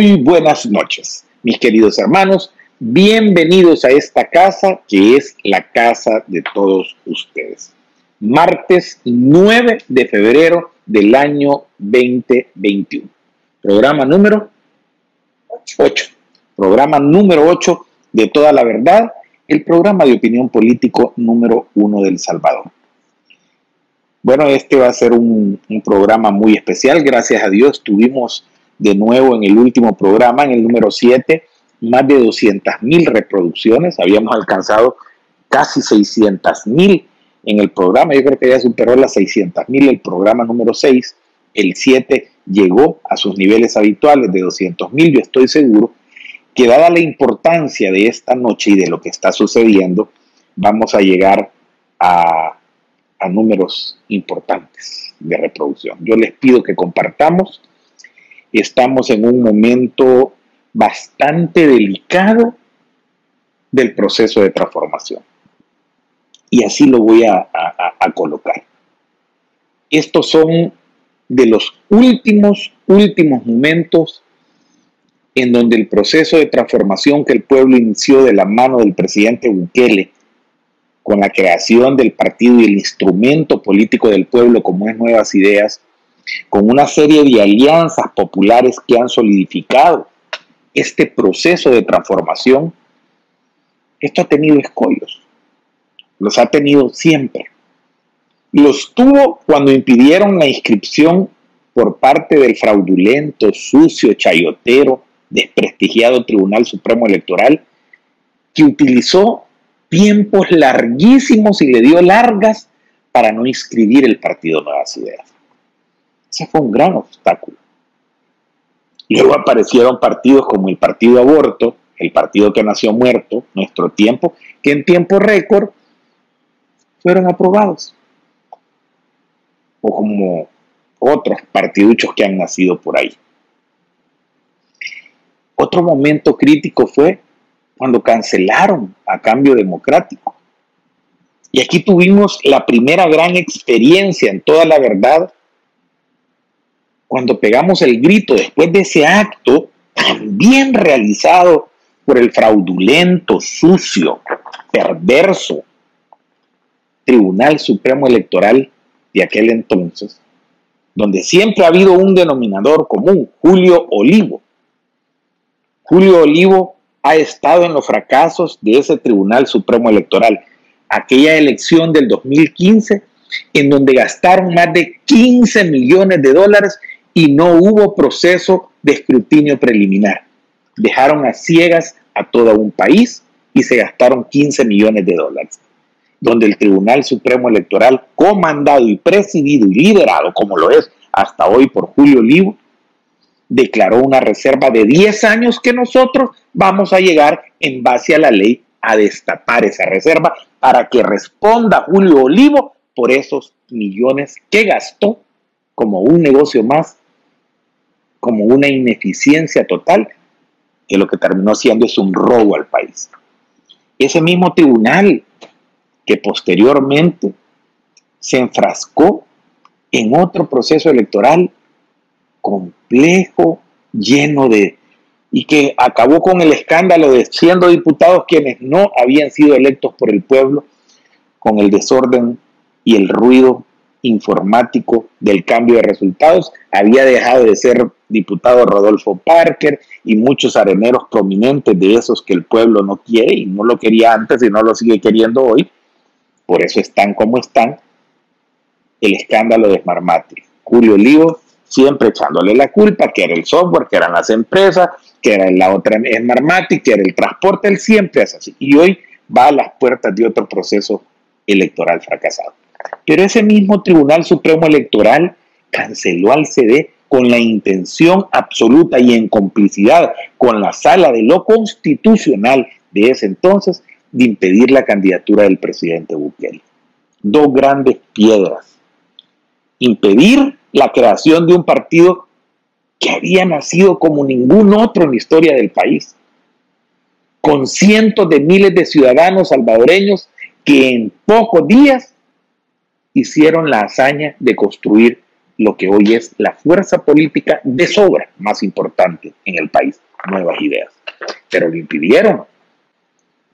Muy buenas noches, mis queridos hermanos. Bienvenidos a esta casa que es la casa de todos ustedes. Martes 9 de febrero del año 2021. Programa número 8. Programa número 8 de Toda la Verdad, el programa de opinión político número 1 del Salvador. Bueno, este va a ser un, un programa muy especial. Gracias a Dios tuvimos de nuevo en el último programa, en el número 7, más de 200 mil reproducciones. Habíamos alcanzado casi 600 mil en el programa. Yo creo que ya superó las 600 mil el programa número 6. El 7 llegó a sus niveles habituales de 200 mil. Yo estoy seguro que dada la importancia de esta noche y de lo que está sucediendo, vamos a llegar a, a números importantes de reproducción. Yo les pido que compartamos estamos en un momento bastante delicado del proceso de transformación. Y así lo voy a, colocar. Estos son de los últimos, últimos momentos en donde el proceso de transformación que el pueblo inició de la mano del presidente Bukele, con la creación del partido y el instrumento político del pueblo como es Nuevas Ideas, con una serie de alianzas populares que han solidificado este proceso de transformación, esto ha tenido escollos. Los ha tenido siempre. Los tuvo cuando impidieron la inscripción por parte del fraudulento, sucio, chayotero, desprestigiado Tribunal Supremo Electoral, que utilizó tiempos larguísimos y le dio largas para no inscribir el partido Nuevas Ideas. Ese fue un gran obstáculo. Luego aparecieron partidos como el Partido Aborto, el partido que nació muerto, nuestro tiempo, que en tiempo récord fueron aprobados. O como otros partiduchos que han nacido por ahí. Otro momento crítico fue cuando cancelaron a cambio democrático. Y aquí tuvimos la primera gran experiencia en toda la verdad cuando pegamos el grito después de ese acto también realizado por el fraudulento, sucio, perverso Tribunal Supremo Electoral de aquel entonces, donde siempre ha habido un denominador común, Julio Olivo. Julio Olivo ha estado en los fracasos de ese Tribunal Supremo Electoral. Aquella elección del 2015, en donde gastaron más de 15 millones de dólares y no hubo proceso de escrutinio preliminar. Dejaron a ciegas a todo un país y se gastaron 15 millones de dólares, donde el Tribunal Supremo Electoral, comandado y presidido y liderado, como lo es hasta hoy por Julio Olivo, declaró una reserva de 10 años que nosotros vamos a llegar en base a la ley a destapar esa reserva para que responda Julio Olivo por esos millones que gastó como un negocio más como una ineficiencia total, que lo que terminó siendo es un robo al país. Ese mismo tribunal que posteriormente se enfrascó en otro proceso electoral complejo, lleno de... y que acabó con el escándalo de siendo diputados quienes no habían sido electos por el pueblo, con el desorden y el ruido informático del cambio de resultados. Había dejado de ser diputado Rodolfo Parker y muchos areneros prominentes de esos que el pueblo no quiere y no lo quería antes y no lo sigue queriendo hoy. Por eso están como están. El escándalo de Smartmatic. Julio Olivo siempre echándole la culpa, que era el software, que eran las empresas, que era la otra Smartmatic, que era el transporte, él siempre es así. Y hoy va a las puertas de otro proceso electoral fracasado. Pero ese mismo Tribunal Supremo Electoral canceló al CD con la intención absoluta y en complicidad con la sala de lo constitucional de ese entonces de impedir la candidatura del presidente Bukele. Dos grandes piedras. Impedir la creación de un partido que había nacido como ningún otro en la historia del país, con cientos de miles de ciudadanos salvadoreños que en pocos días hicieron la hazaña de construir lo que hoy es la fuerza política de sobra más importante en el país, Nuevas Ideas. Pero lo impidieron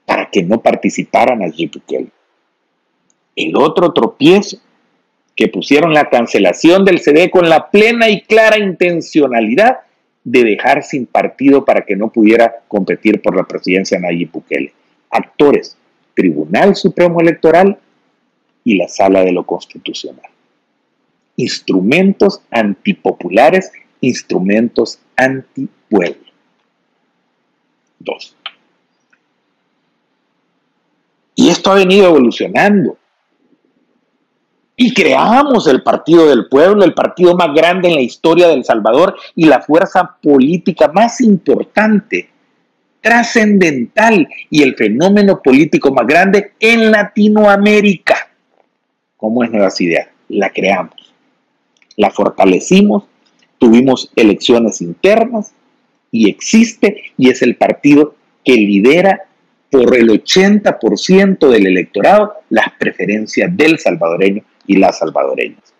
para que no participaran allí Bukele. El otro tropiezo que pusieron la cancelación del CD con la plena y clara intencionalidad de dejar sin partido para que no pudiera competir por la presidencia Nayib Bukele. Actores, Tribunal Supremo Electoral y la Sala de lo Constitucional. Instrumentos antipopulares, instrumentos antipueblo. Dos. Y esto ha venido evolucionando. Y creamos el Partido del Pueblo, el partido más grande en la historia de El Salvador y la fuerza política más importante, trascendental y el fenómeno político más grande en Latinoamérica. ¿Cómo es Nuevas Ideas? La creamos, la fortalecimos, tuvimos elecciones internas y existe y es el partido que lidera por el 80% del electorado las preferencias del salvadoreño y las salvadoreñas.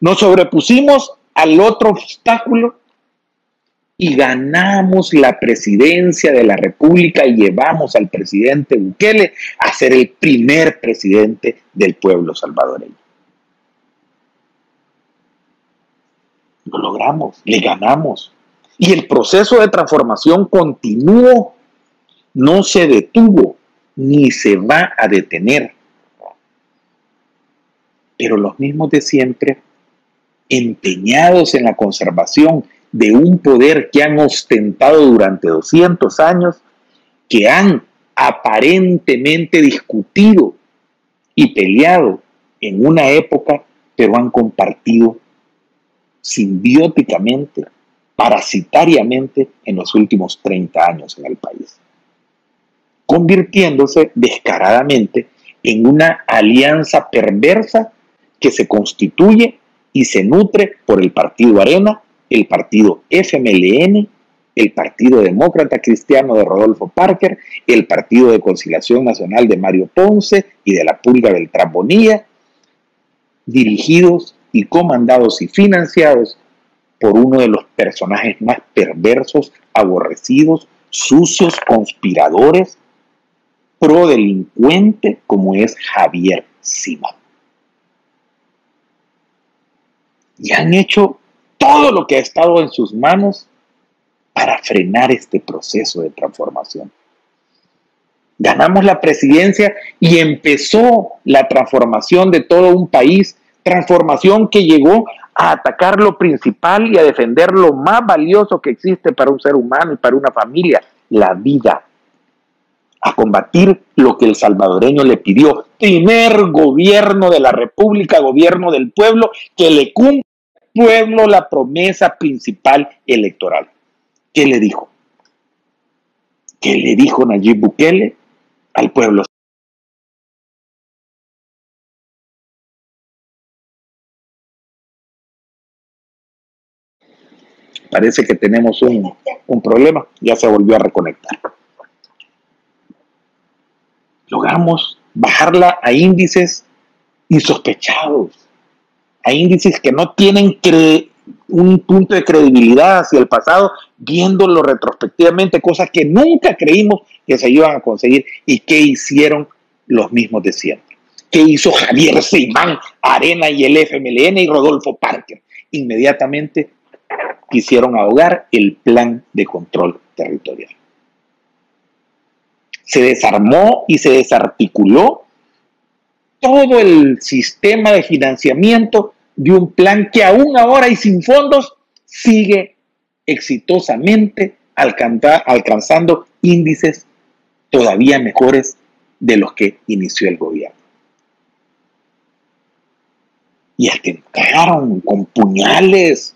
Nos sobrepusimos al otro obstáculo y ganamos la presidencia de la República y llevamos al presidente Bukele a ser el primer presidente del pueblo salvadoreño. Lo logramos, le ganamos. Y el proceso de transformación continuó, no se detuvo, ni se va a detener pero los mismos de siempre, empeñados en la conservación de un poder que han ostentado durante 200 años, que han aparentemente discutido y peleado en una época, pero han compartido simbióticamente, parasitariamente en los últimos 30 años en el país, convirtiéndose descaradamente en una alianza perversa que se constituye y se nutre por el Partido Arena, el Partido FMLN, el Partido Demócrata Cristiano de Rodolfo Parker, el Partido de Conciliación Nacional de Mario Ponce y de la Pulga del Bonilla, dirigidos y comandados y financiados por uno de los personajes más perversos, aborrecidos, sucios, conspiradores, pro-delincuente como es Javier Simón. y han hecho todo lo que ha estado en sus manos para frenar este proceso de transformación. Ganamos la presidencia y empezó la transformación de todo un país, transformación que llegó a atacar lo principal y a defender lo más valioso que existe para un ser humano y para una familia, la vida. A combatir lo que el salvadoreño le pidió. Primer gobierno de la República, gobierno del pueblo, que le cumple pueblo la promesa principal electoral. ¿Qué le dijo? ¿Qué le dijo Nayib Bukele al pueblo? Parece que tenemos un, un problema, ya se volvió a reconectar. Logramos bajarla a índices insospechados a índices que no tienen un punto de credibilidad hacia el pasado, viéndolo retrospectivamente, cosas que nunca creímos que se iban a conseguir y que hicieron los mismos de siempre. ¿Qué hizo Javier Seimán, Arena y el FMLN y Rodolfo Parker? Inmediatamente quisieron ahogar el plan de control territorial. Se desarmó y se desarticuló todo el sistema de financiamiento de un plan que aún ahora y sin fondos sigue exitosamente alcanzando índices todavía mejores de los que inició el gobierno. Y atentaron con puñales,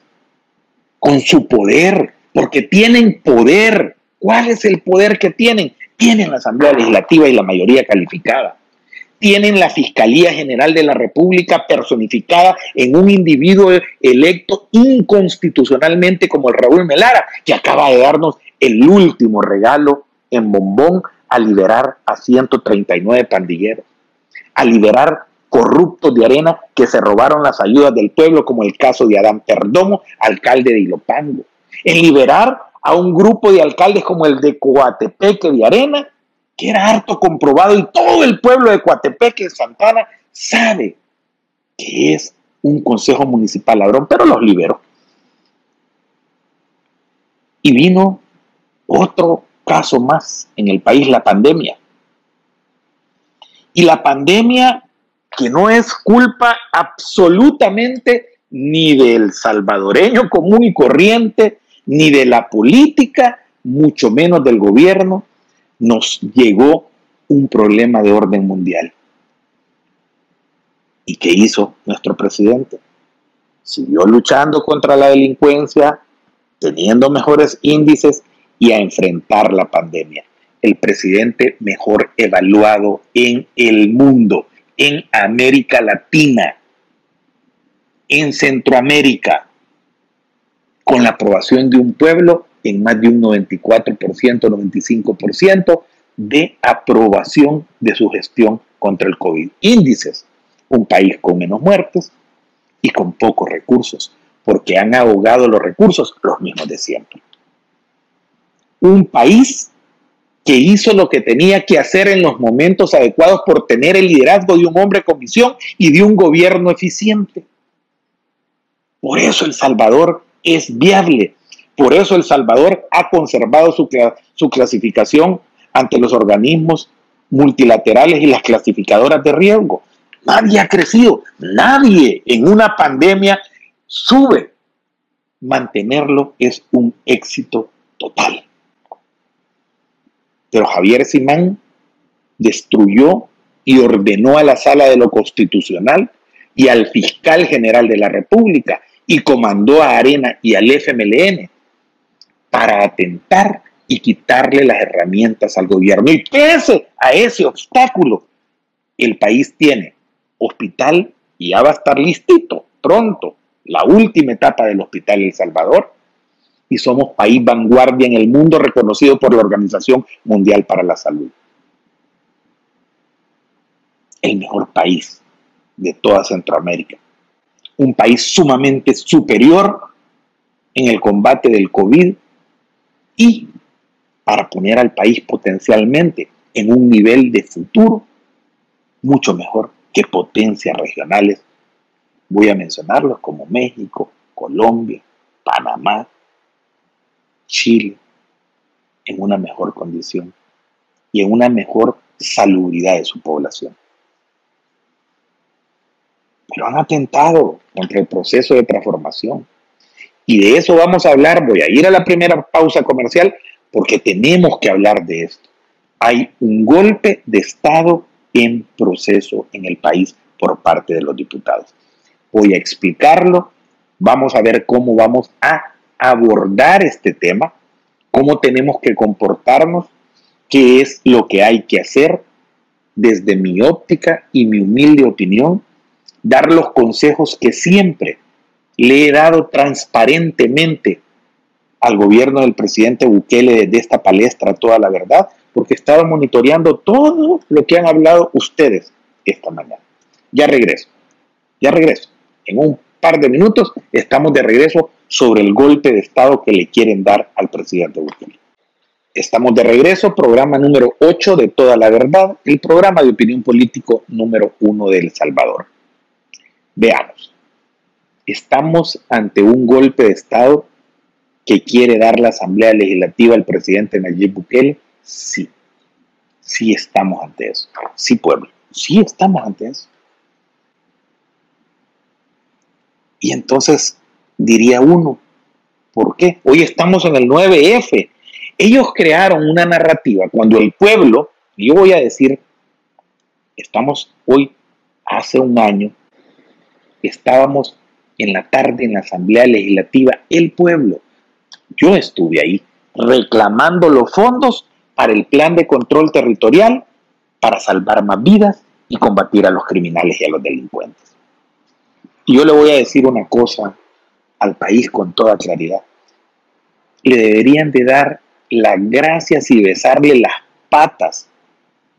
con su poder, porque tienen poder. ¿Cuál es el poder que tienen? Tienen la Asamblea Legislativa y la mayoría calificada tienen la Fiscalía General de la República personificada en un individuo electo inconstitucionalmente como el Raúl Melara, que acaba de darnos el último regalo en bombón a liberar a 139 pandilleros, a liberar corruptos de arena que se robaron las ayudas del pueblo, como el caso de Adán Perdomo, alcalde de Ilopango. En liberar a un grupo de alcaldes como el de Coatepeque de Arena, que era harto comprobado y todo el pueblo de Coatepeque, Santana, sabe que es un consejo municipal ladrón, pero los liberó. Y vino otro caso más en el país, la pandemia. Y la pandemia que no es culpa absolutamente ni del salvadoreño común y corriente, ni de la política, mucho menos del gobierno, nos llegó un problema de orden mundial. ¿Y qué hizo nuestro presidente? Siguió luchando contra la delincuencia, teniendo mejores índices y a enfrentar la pandemia. El presidente mejor evaluado en el mundo, en América Latina, en Centroamérica, con la aprobación de un pueblo en más de un 94%, 95% de aprobación de su gestión contra el COVID. Índices, un país con menos muertes y con pocos recursos, porque han ahogado los recursos los mismos de siempre. Un país que hizo lo que tenía que hacer en los momentos adecuados por tener el liderazgo de un hombre con visión y de un gobierno eficiente. Por eso El Salvador es viable. Por eso El Salvador ha conservado su, su clasificación ante los organismos multilaterales y las clasificadoras de riesgo. Nadie ha crecido, nadie en una pandemia sube. Mantenerlo es un éxito total. Pero Javier Simán destruyó y ordenó a la Sala de lo Constitucional y al fiscal general de la República y comandó a Arena y al FMLN para atentar y quitarle las herramientas al gobierno. Y pese a ese obstáculo, el país tiene hospital y ya va a estar listito pronto, la última etapa del hospital El Salvador, y somos país vanguardia en el mundo reconocido por la Organización Mundial para la Salud. El mejor país de toda Centroamérica. Un país sumamente superior en el combate del COVID y para poner al país potencialmente en un nivel de futuro mucho mejor que potencias regionales. Voy a mencionarlos como México, Colombia, Panamá, Chile en una mejor condición y en una mejor salubridad de su población. Pero han atentado contra el proceso de transformación. Y de eso vamos a hablar. Voy a ir a la primera pausa comercial porque tenemos que hablar de esto. Hay un golpe de Estado en proceso en el país por parte de los diputados. Voy a explicarlo. Vamos a ver cómo vamos a abordar este tema, cómo tenemos que comportarnos, qué es lo que hay que hacer desde mi óptica y mi humilde opinión, dar los consejos que siempre le he dado transparentemente al gobierno del presidente Bukele desde esta palestra toda la verdad, porque estaba monitoreando todo lo que han hablado ustedes esta mañana. Ya regreso, ya regreso. En un par de minutos estamos de regreso sobre el golpe de Estado que le quieren dar al presidente Bukele. Estamos de regreso, programa número 8 de Toda la Verdad, el programa de opinión político número 1 de El Salvador. Veamos, estamos ante un golpe de Estado que quiere dar la Asamblea Legislativa al presidente Nayib Bukele. Sí, sí estamos ante eso. Sí, pueblo, sí estamos ante eso. Y entonces diría uno, ¿por qué? Hoy estamos en el 9F. Ellos crearon una narrativa cuando el pueblo, yo voy a decir, estamos hoy, hace un año, estábamos en la tarde en la Asamblea Legislativa, el pueblo. Yo estuve ahí reclamando los fondos para el plan de control territorial para salvar más vidas y combatir a los criminales y a los delincuentes. Y yo le voy a decir una cosa al país con toda claridad. Le deberían de dar las gracias y besarle las patas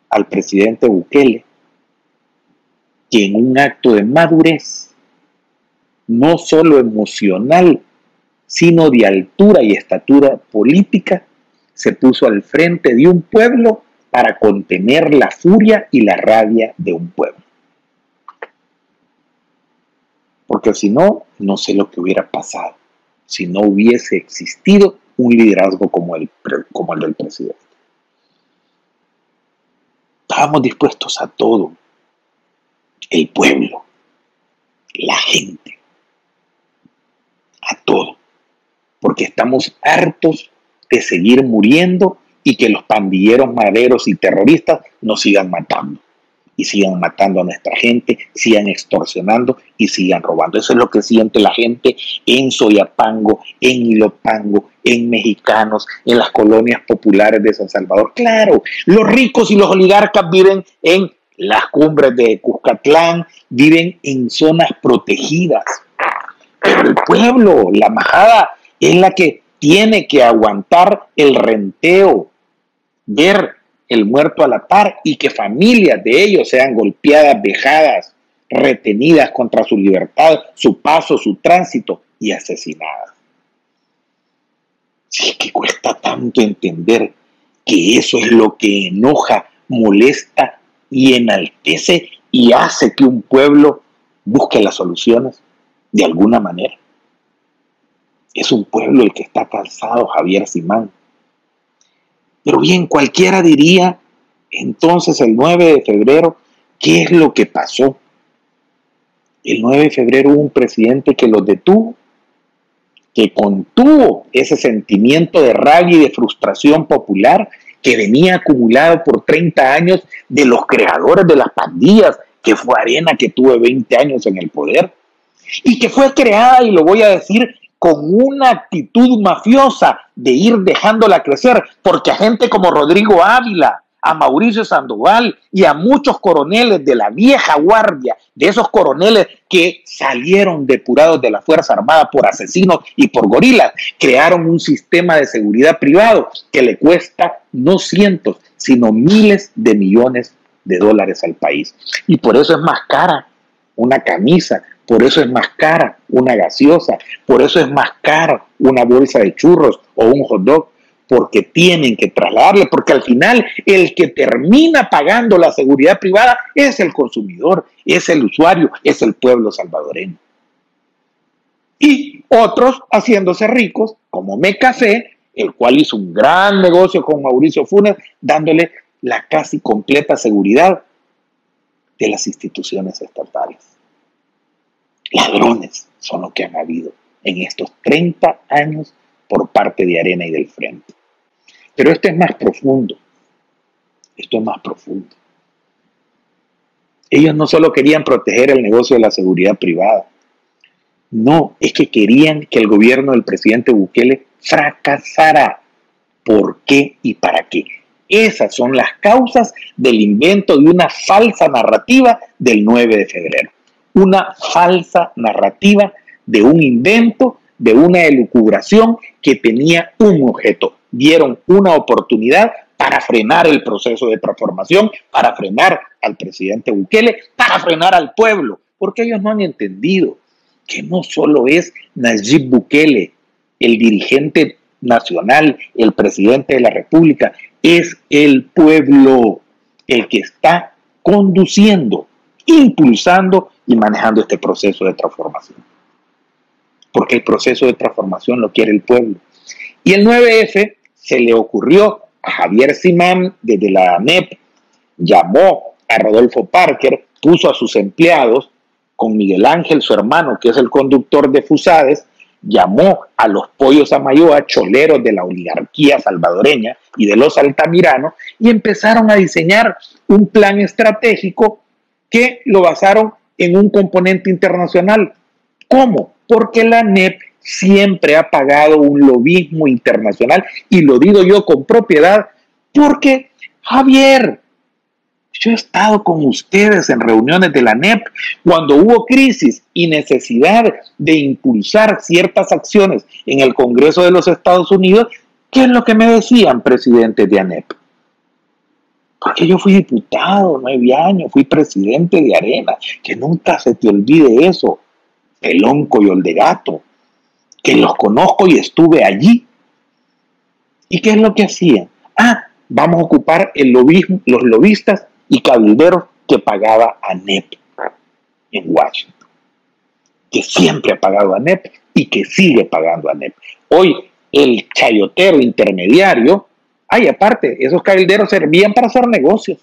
al presidente Bukele, que en un acto de madurez, no solo emocional, sino de altura y estatura política, se puso al frente de un pueblo para contener la furia y la rabia de un pueblo. Porque si no, no sé lo que hubiera pasado si no hubiese existido un liderazgo como el, como el del presidente. Estábamos dispuestos a todo. El pueblo, la gente, a todo. Porque estamos hartos de seguir muriendo y que los pandilleros maderos y terroristas nos sigan matando y sigan matando a nuestra gente, sigan extorsionando y sigan robando. Eso es lo que siente la gente en Soyapango, en Ilopango, en Mexicanos, en las colonias populares de San Salvador. Claro, los ricos y los oligarcas viven en las cumbres de Cuscatlán, viven en zonas protegidas. Pero el pueblo, la majada, es la que tiene que aguantar el renteo, ver el muerto a la par y que familias de ellos sean golpeadas, vejadas, retenidas contra su libertad, su paso, su tránsito y asesinadas. Si es que cuesta tanto entender que eso es lo que enoja, molesta y enaltece y hace que un pueblo busque las soluciones de alguna manera. Es un pueblo el que está cansado, Javier Simán, pero bien, cualquiera diría entonces el 9 de febrero, ¿qué es lo que pasó? El 9 de febrero hubo un presidente que los detuvo, que contuvo ese sentimiento de rabia y de frustración popular que venía acumulado por 30 años de los creadores de las pandillas, que fue Arena que tuvo 20 años en el poder, y que fue creada, y lo voy a decir, con una actitud mafiosa de ir dejándola crecer, porque a gente como Rodrigo Ávila, a Mauricio Sandoval y a muchos coroneles de la vieja guardia, de esos coroneles que salieron depurados de la Fuerza Armada por asesinos y por gorilas, crearon un sistema de seguridad privado que le cuesta no cientos, sino miles de millones de dólares al país. Y por eso es más cara una camisa, por eso es más cara una gaseosa, por eso es más cara una bolsa de churros o un hot dog, porque tienen que trasladarle, porque al final el que termina pagando la seguridad privada es el consumidor, es el usuario, es el pueblo salvadoreño. Y otros haciéndose ricos, como Mecafé, el cual hizo un gran negocio con Mauricio Funes, dándole la casi completa seguridad de las instituciones estatales ladrones son los que han habido en estos 30 años por parte de Arena y del Frente. Pero esto es más profundo. Esto es más profundo. Ellos no solo querían proteger el negocio de la seguridad privada, no, es que querían que el gobierno del presidente Bukele fracasara. ¿Por qué y para qué? Esas son las causas del invento de una falsa narrativa del 9 de febrero una falsa narrativa de un invento, de una elucubración que tenía un objeto. Dieron una oportunidad para frenar el proceso de transformación, para frenar al presidente Bukele, para frenar al pueblo, porque ellos no han entendido que no solo es Nayib Bukele, el dirigente nacional, el presidente de la República, es el pueblo el que está conduciendo, impulsando y manejando este proceso de transformación. Porque el proceso de transformación lo quiere el pueblo. Y el 9F se le ocurrió a Javier Simán desde la ANEP, llamó a Rodolfo Parker, puso a sus empleados con Miguel Ángel, su hermano, que es el conductor de Fusades, llamó a los pollos Amayoa, choleros de la oligarquía salvadoreña y de los altamiranos, y empezaron a diseñar un plan estratégico que lo basaron en un componente internacional. ¿Cómo? Porque la NEP siempre ha pagado un lobismo internacional y lo digo yo con propiedad porque, Javier, yo he estado con ustedes en reuniones de la NEP cuando hubo crisis y necesidad de impulsar ciertas acciones en el Congreso de los Estados Unidos. ¿Qué es lo que me decían presidentes de ANEP? Porque yo fui diputado nueve años, fui presidente de Arena, que nunca se te olvide eso. Pelonco y Oldegato, que los conozco y estuve allí. ¿Y qué es lo que hacían? Ah, vamos a ocupar el lobismo, los lobistas y cabilderos que pagaba ANEP en Washington, que siempre ha pagado ANEP y que sigue pagando ANEP. Hoy el chayotero intermediario, ay, aparte, esos cabilderos servían para hacer negocios.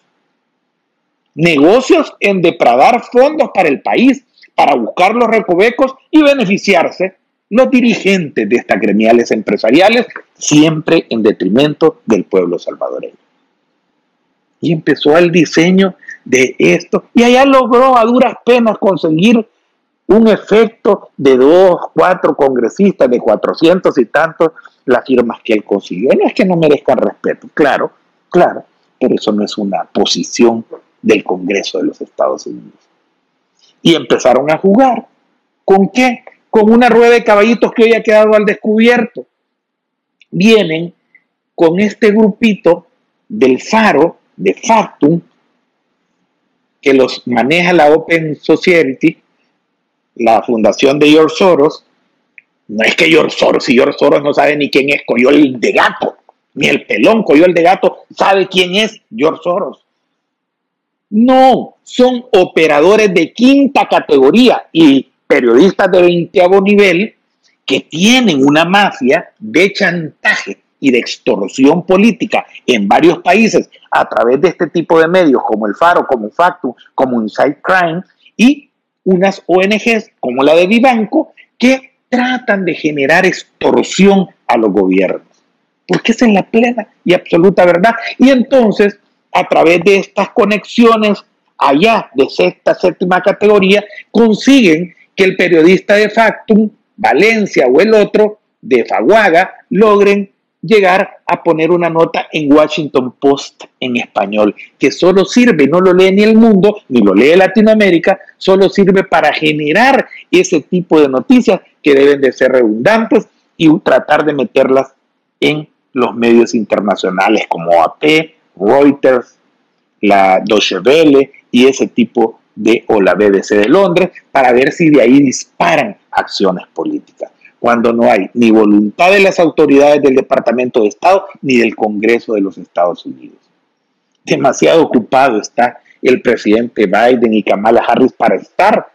Negocios en depradar fondos para el país, para buscar los recovecos y beneficiarse los dirigentes de estas gremiales empresariales, siempre en detrimento del pueblo salvadoreño. Y empezó el diseño de esto, y allá logró a duras penas conseguir un efecto de dos, cuatro congresistas, de cuatrocientos y tantos, las firmas que él consiguió. No es que no merezcan respeto, claro, claro, pero eso no es una posición del Congreso de los Estados Unidos. Y empezaron a jugar. ¿Con qué? con una rueda de caballitos que hoy ha quedado al descubierto. Vienen con este grupito del Faro, de Factum, que los maneja la Open Society, la fundación de George Soros. No es que George Soros, si George Soros no sabe ni quién es Coyol de Gato, ni el pelón Coyol de Gato sabe quién es George Soros. No, son operadores de quinta categoría y periodistas de veinteavo nivel que tienen una mafia de chantaje y de extorsión política en varios países a través de este tipo de medios como el Faro, como Factum, como Inside Crime y unas ONGs como la de Vivanco que tratan de generar extorsión a los gobiernos. Porque es en la plena y absoluta verdad. Y entonces, a través de estas conexiones allá de sexta, séptima categoría, consiguen que el periodista de Factum, Valencia o el otro, de Faguaga, logren llegar a poner una nota en Washington Post en español, que solo sirve, no lo lee ni el mundo, ni lo lee Latinoamérica, solo sirve para generar ese tipo de noticias que deben de ser redundantes y tratar de meterlas en los medios internacionales como AP, Reuters, la Deutsche Welle y ese tipo de o la BBC de Londres para ver si de ahí disparan acciones políticas, cuando no hay ni voluntad de las autoridades del Departamento de Estado ni del Congreso de los Estados Unidos. Demasiado ocupado está el presidente Biden y Kamala Harris para estar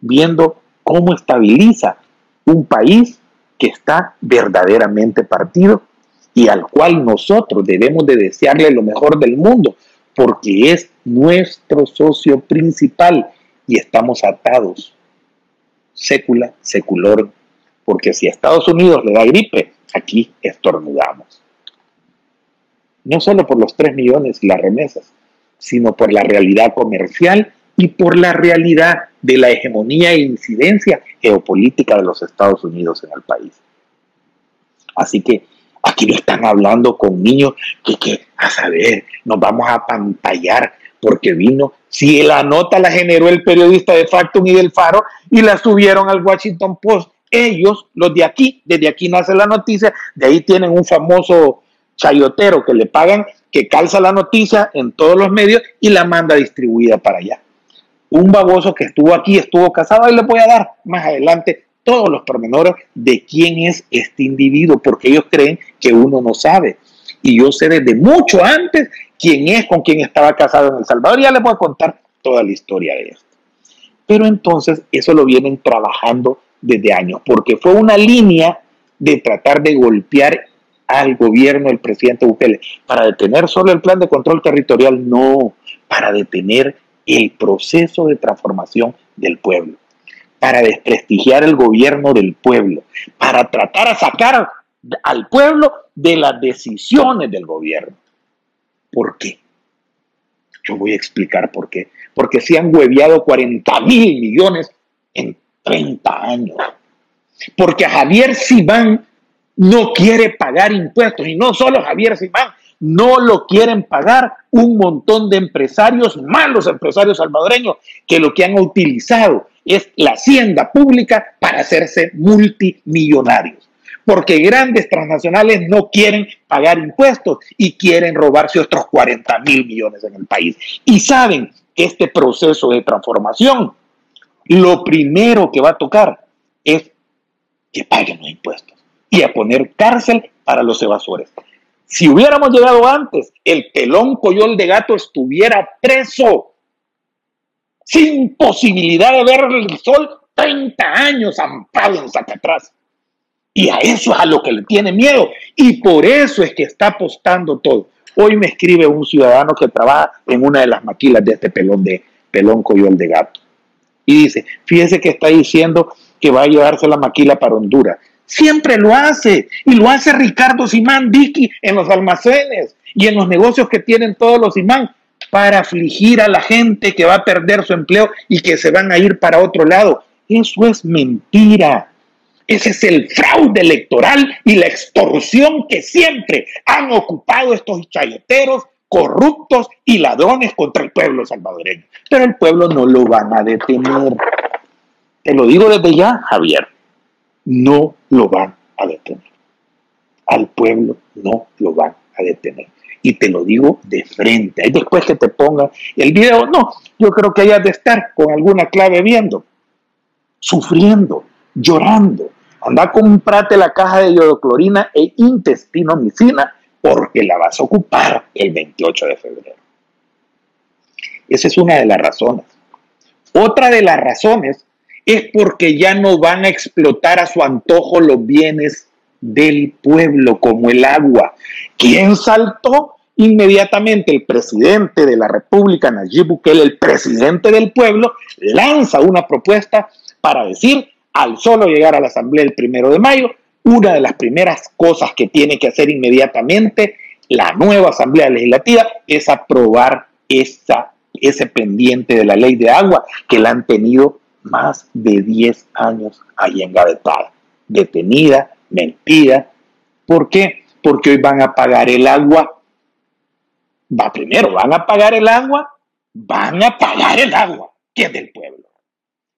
viendo cómo estabiliza un país que está verdaderamente partido y al cual nosotros debemos de desearle lo mejor del mundo, porque es nuestro socio principal y estamos atados, sécula, seculor, porque si a Estados Unidos le da gripe, aquí estornudamos. No solo por los 3 millones y las remesas, sino por la realidad comercial y por la realidad de la hegemonía e incidencia geopolítica de los Estados Unidos en el país. Así que Aquí no están hablando con niños que, que, a saber, nos vamos a pantallar porque vino. Si la nota la generó el periodista de Factum y del Faro y la subieron al Washington Post, ellos, los de aquí, desde aquí nace la noticia, de ahí tienen un famoso chayotero que le pagan, que calza la noticia en todos los medios y la manda distribuida para allá. Un baboso que estuvo aquí, estuvo casado, y le voy a dar más adelante todos los pormenores de quién es este individuo, porque ellos creen que uno no sabe. Y yo sé desde mucho antes quién es, con quién estaba casado en El Salvador. Ya les voy a contar toda la historia de esto. Pero entonces eso lo vienen trabajando desde años, porque fue una línea de tratar de golpear al gobierno del presidente Bukele para detener solo el plan de control territorial, no, para detener el proceso de transformación del pueblo para desprestigiar el gobierno del pueblo, para tratar a sacar al pueblo de las decisiones del gobierno. ¿Por qué? Yo voy a explicar por qué. Porque se han hueviado 40 mil millones en 30 años. Porque Javier Simán no quiere pagar impuestos. Y no solo Javier Simán, no lo quieren pagar un montón de empresarios, malos empresarios salvadoreños, que lo que han utilizado es la hacienda pública para hacerse multimillonarios. porque grandes transnacionales no quieren pagar impuestos y quieren robarse otros 40 mil millones en el país. Y saben que este proceso de transformación, lo primero que va a tocar es que paguen los impuestos y a poner cárcel para los evasores. Si hubiéramos llegado antes, el pelón coyol de gato estuviera preso, sin posibilidad de ver el sol 30 años ampado en atrás. Y a eso es a lo que le tiene miedo. Y por eso es que está apostando todo. Hoy me escribe un ciudadano que trabaja en una de las maquilas de este pelón de pelón coyol de gato. Y dice, fíjese que está diciendo que va a llevarse la maquila para Honduras. Siempre lo hace. Y lo hace Ricardo Simán Vicky en los almacenes y en los negocios que tienen todos los Simán para afligir a la gente que va a perder su empleo y que se van a ir para otro lado. Eso es mentira. Ese es el fraude electoral y la extorsión que siempre han ocupado estos chayoteros corruptos y ladrones contra el pueblo salvadoreño. Pero el pueblo no lo van a detener. Te lo digo desde ya, Javier. No lo van a detener. Al pueblo no lo van a detener. Y te lo digo de frente. Ahí después que te pongan el video, no, yo creo que hayas de estar con alguna clave viendo sufriendo, llorando. Anda a comprarte la caja de iodoclorina e intestinomicina porque la vas a ocupar el 28 de febrero. Esa es una de las razones. Otra de las razones es porque ya no van a explotar a su antojo los bienes del pueblo como el agua. ¿Quién saltó? Inmediatamente el presidente de la República, Nayib Bukele, el presidente del pueblo, lanza una propuesta para decir, al solo llegar a la Asamblea el primero de mayo, una de las primeras cosas que tiene que hacer inmediatamente la nueva Asamblea Legislativa es aprobar esa, ese pendiente de la ley de agua que la han tenido más de 10 años ahí engavetada, detenida, mentida. ¿Por qué? Porque hoy van a pagar el agua. Va primero, van a pagar el agua, van a pagar el agua, que es del pueblo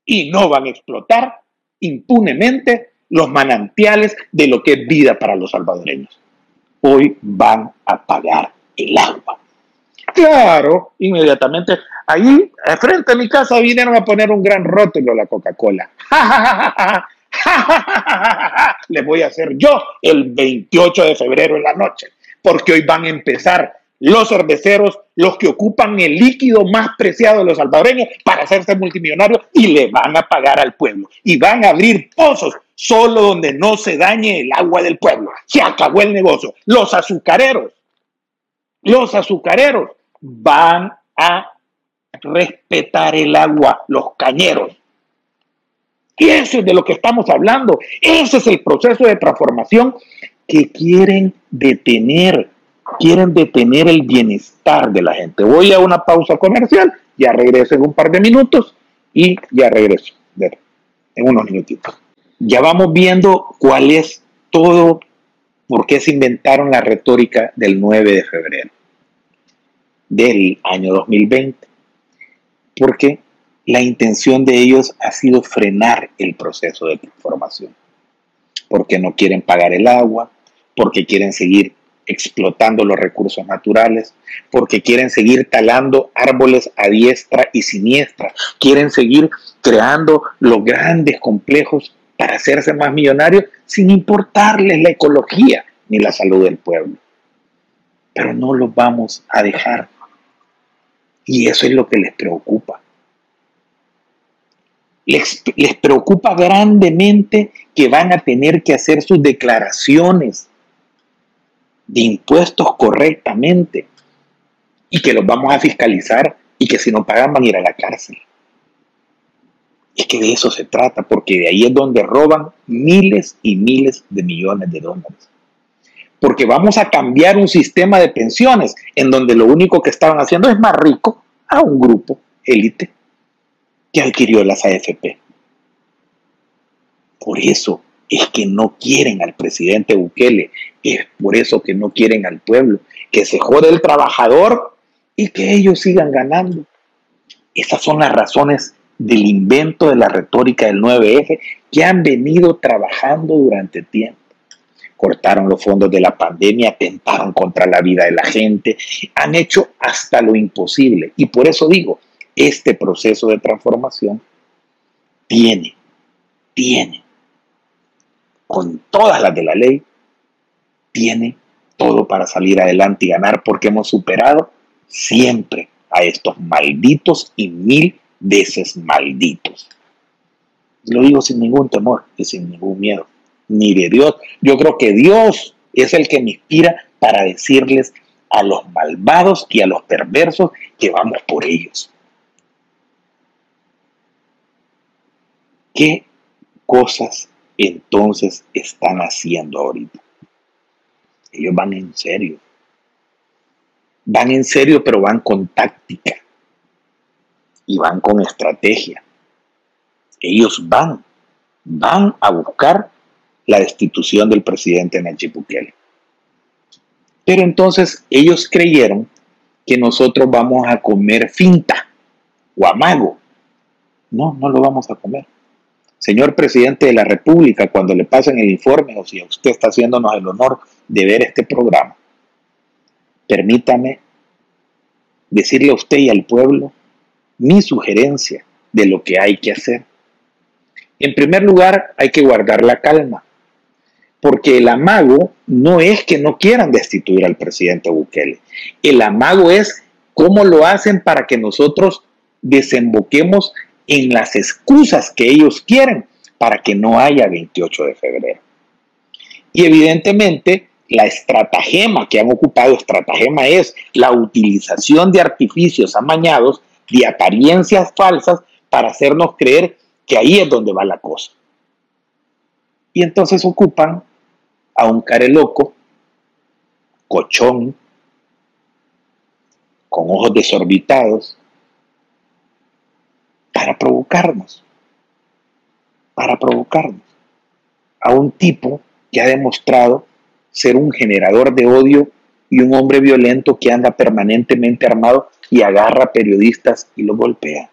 y no van a explotar impunemente los manantiales de lo que es vida para los salvadoreños. Hoy van a pagar el agua. Claro, inmediatamente, ahí, frente a mi casa, vinieron a poner un gran rótulo a la Coca-Cola. Le voy a hacer yo el 28 de febrero en la noche, porque hoy van a empezar los cerveceros, los que ocupan el líquido más preciado de los salvadoreños para hacerse multimillonarios y le van a pagar al pueblo. Y van a abrir pozos solo donde no se dañe el agua del pueblo. Se acabó el negocio. Los azucareros, los azucareros van a respetar el agua, los cañeros. Y eso es de lo que estamos hablando. Ese es el proceso de transformación que quieren detener quieren detener el bienestar de la gente. Voy a una pausa comercial, ya regreso en un par de minutos y ya regreso en unos minutitos. Ya vamos viendo cuál es todo, por qué se inventaron la retórica del 9 de febrero del año 2020. Porque la intención de ellos ha sido frenar el proceso de transformación. Porque no quieren pagar el agua, porque quieren seguir explotando los recursos naturales, porque quieren seguir talando árboles a diestra y siniestra, quieren seguir creando los grandes complejos para hacerse más millonarios sin importarles la ecología ni la salud del pueblo. Pero no los vamos a dejar. Y eso es lo que les preocupa. Les, les preocupa grandemente que van a tener que hacer sus declaraciones de impuestos correctamente y que los vamos a fiscalizar y que si no pagan van a ir a la cárcel. Es que de eso se trata, porque de ahí es donde roban miles y miles de millones de dólares. Porque vamos a cambiar un sistema de pensiones en donde lo único que estaban haciendo es más rico a un grupo élite que adquirió las AFP. Por eso es que no quieren al presidente Bukele, es por eso que no quieren al pueblo, que se jode el trabajador y que ellos sigan ganando. Esas son las razones del invento de la retórica del 9F que han venido trabajando durante tiempo. cortaron los fondos de la pandemia, atentaron contra la vida de la gente, han hecho hasta lo imposible. Y por eso digo, este proceso de transformación tiene, tiene, con todas las de la ley, tiene todo para salir adelante y ganar porque hemos superado siempre a estos malditos y mil veces malditos. Lo digo sin ningún temor y sin ningún miedo, ni de Dios. Yo creo que Dios es el que me inspira para decirles a los malvados y a los perversos que vamos por ellos. ¿Qué cosas entonces están haciendo ahorita? Ellos van en serio. Van en serio, pero van con táctica. Y van con estrategia. Ellos van, van a buscar la destitución del presidente Nayib Bukele. Pero entonces ellos creyeron que nosotros vamos a comer finta o amago. No, no lo vamos a comer. Señor presidente de la República, cuando le pasen el informe o si usted está haciéndonos el honor de ver este programa, permítame decirle a usted y al pueblo mi sugerencia de lo que hay que hacer. En primer lugar, hay que guardar la calma, porque el amago no es que no quieran destituir al presidente Bukele. El amago es cómo lo hacen para que nosotros desemboquemos en las excusas que ellos quieren para que no haya 28 de febrero. Y evidentemente la estratagema que han ocupado, estratagema es la utilización de artificios amañados, de apariencias falsas para hacernos creer que ahí es donde va la cosa. Y entonces ocupan a un loco, cochón, con ojos desorbitados, para provocarnos, para provocarnos a un tipo que ha demostrado ser un generador de odio y un hombre violento que anda permanentemente armado y agarra periodistas y los golpea,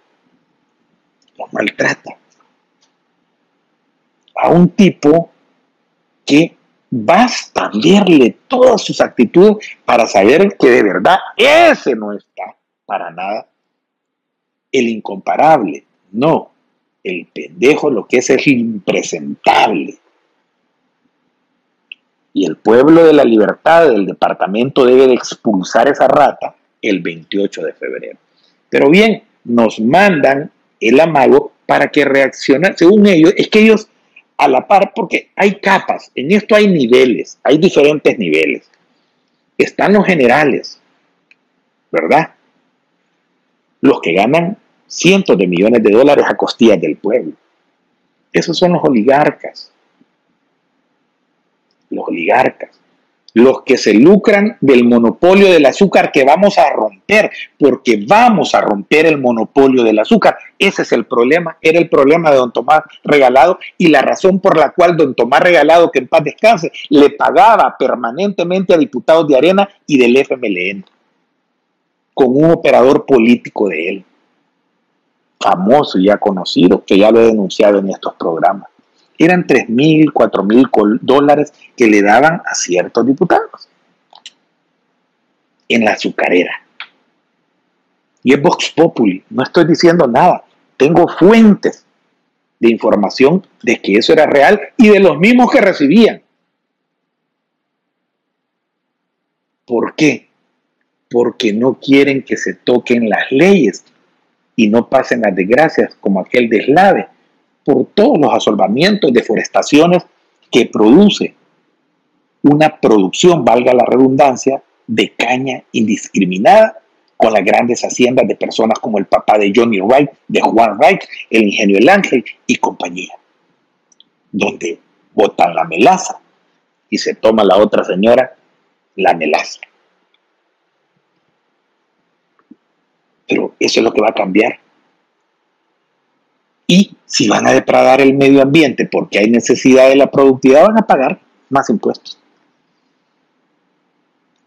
los maltrata. A un tipo que basta verle todas sus actitudes para saber que de verdad ese no está para nada el incomparable, no, el pendejo lo que es es impresentable. Y el pueblo de la libertad del departamento debe de expulsar esa rata el 28 de febrero. Pero bien, nos mandan el amago para que reaccione, según ellos, es que ellos a la par, porque hay capas, en esto hay niveles, hay diferentes niveles. Están los generales, ¿verdad? Los que ganan cientos de millones de dólares a costillas del pueblo. Esos son los oligarcas. Los oligarcas. Los que se lucran del monopolio del azúcar que vamos a romper, porque vamos a romper el monopolio del azúcar. Ese es el problema, era el problema de don Tomás Regalado y la razón por la cual don Tomás Regalado, que en paz descanse, le pagaba permanentemente a diputados de Arena y del FMLN, con un operador político de él famoso y ya conocido, que ya lo he denunciado en estos programas. Eran 3 mil, 4 mil dólares que le daban a ciertos diputados en la azucarera. Y es Vox Populi, no estoy diciendo nada. Tengo fuentes de información de que eso era real y de los mismos que recibían. ¿Por qué? Porque no quieren que se toquen las leyes y no pasen las desgracias como aquel deslave por todos los asolvamientos, deforestaciones que produce una producción, valga la redundancia, de caña indiscriminada con las grandes haciendas de personas como el papá de Johnny Wright, de Juan Wright, el ingenio El Ángel y compañía, donde botan la melaza y se toma la otra señora la melaza. Pero eso es lo que va a cambiar. Y si van a depradar el medio ambiente porque hay necesidad de la productividad, van a pagar más impuestos.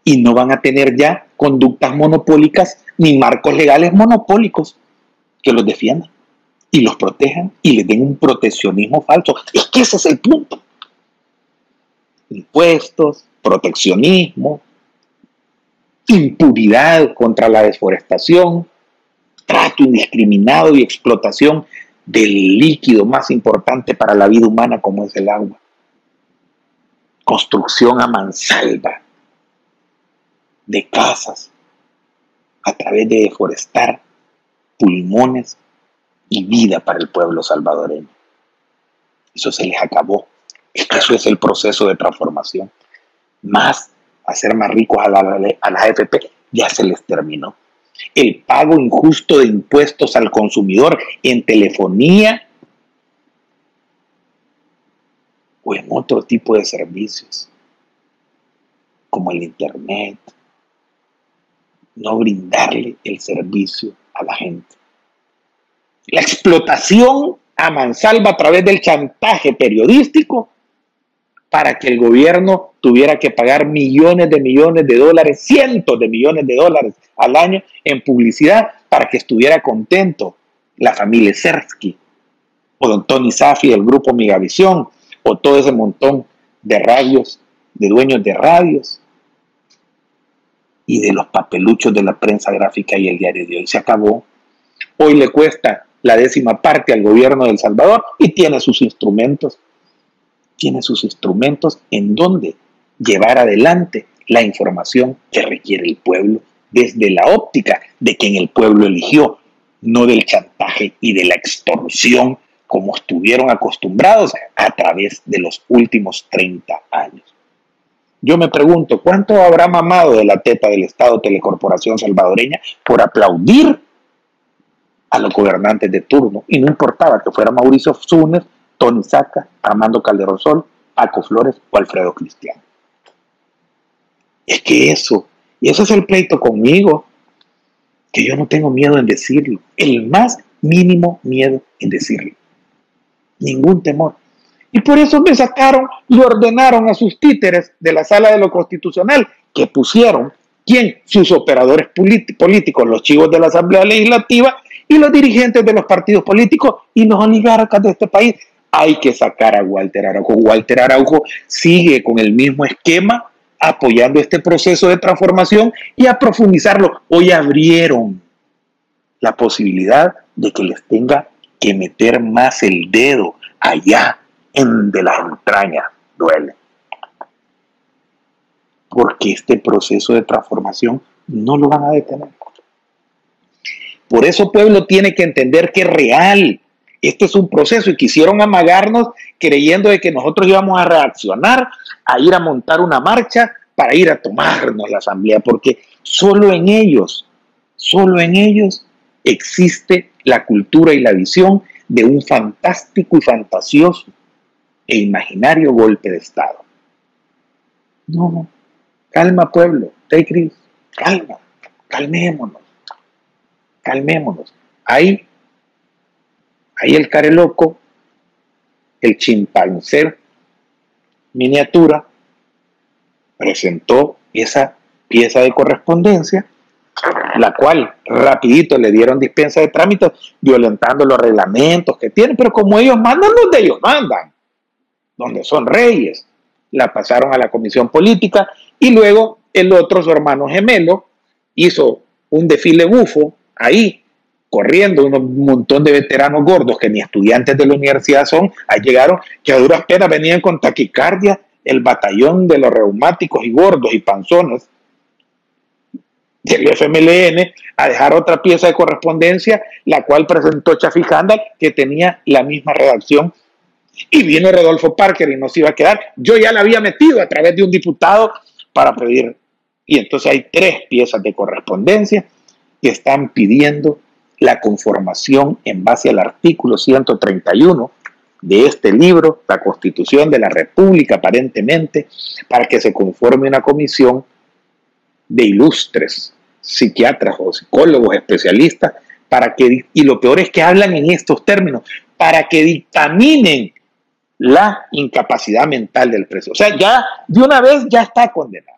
Y no van a tener ya conductas monopólicas ni marcos legales monopólicos que los defiendan y los protejan y les den un proteccionismo falso. Es que ese es el punto. impuestos, proteccionismo, impunidad contra la deforestación, trato indiscriminado y explotación del líquido más importante para la vida humana como es el agua. Construcción a mansalva de casas a través de deforestar pulmones y vida para el pueblo salvadoreño. Eso se les acabó. eso es el proceso de transformación. Más hacer más ricos a, la, a las AFP ya se les terminó el pago injusto de impuestos al consumidor en telefonía o en otro tipo de servicios, como el Internet, no brindarle el servicio a la gente. La explotación a mansalva a través del chantaje periodístico para que el gobierno tuviera que pagar millones de millones de dólares, cientos de millones de dólares al año en publicidad para que estuviera contento la familia Sersky, o don Tony Safi del grupo Migavisión, o todo ese montón de radios, de dueños de radios, y de los papeluchos de la prensa gráfica y el diario de hoy. Se acabó. Hoy le cuesta la décima parte al gobierno de El Salvador y tiene sus instrumentos tiene sus instrumentos en donde llevar adelante la información que requiere el pueblo desde la óptica de quien el pueblo eligió, no del chantaje y de la extorsión como estuvieron acostumbrados a través de los últimos 30 años. Yo me pregunto, ¿cuánto habrá mamado de la teta del Estado Telecorporación Salvadoreña por aplaudir a los gobernantes de turno? Y no importaba que fuera Mauricio Funes Tony Saca, Armando Calderón Sol, Paco Flores o Alfredo Cristiano. Es que eso, y ese es el pleito conmigo, que yo no tengo miedo en decirlo, el más mínimo miedo en decirlo. Ningún temor. Y por eso me sacaron y ordenaron a sus títeres de la sala de lo constitucional que pusieron, ¿quién? Sus operadores políticos, los chivos de la Asamblea Legislativa y los dirigentes de los partidos políticos y los oligarcas de este país hay que sacar a Walter Araujo. Walter Araujo sigue con el mismo esquema apoyando este proceso de transformación y a profundizarlo. Hoy abrieron la posibilidad de que les tenga que meter más el dedo allá en de las entrañas. Duele. Porque este proceso de transformación no lo van a detener. Por eso pueblo tiene que entender que es real, este es un proceso y quisieron amagarnos creyendo de que nosotros íbamos a reaccionar, a ir a montar una marcha para ir a tomarnos la asamblea, porque solo en ellos, solo en ellos existe la cultura y la visión de un fantástico y fantasioso e imaginario golpe de Estado. No, calma pueblo, take calma, calmémonos, calmémonos. Hay Ahí el careloco, el chimpancé miniatura, presentó esa pieza de correspondencia, la cual rapidito le dieron dispensa de trámites, violentando los reglamentos que tienen, pero como ellos mandan, donde ellos mandan, donde son reyes, la pasaron a la comisión política y luego el otro, su hermano gemelo, hizo un desfile bufo ahí corriendo un montón de veteranos gordos que ni estudiantes de la universidad son, ahí llegaron que a duras penas venían con taquicardia el batallón de los reumáticos y gordos y panzones del FMLN a dejar otra pieza de correspondencia, la cual presentó Chafijanda, que tenía la misma redacción. Y vino Rodolfo Parker y nos iba a quedar. Yo ya la había metido a través de un diputado para pedir. Y entonces hay tres piezas de correspondencia que están pidiendo la conformación en base al artículo 131 de este libro, la Constitución de la República aparentemente, para que se conforme una comisión de ilustres psiquiatras o psicólogos especialistas para que, y lo peor es que hablan en estos términos, para que dictaminen la incapacidad mental del preso. O sea, ya de una vez ya está condenado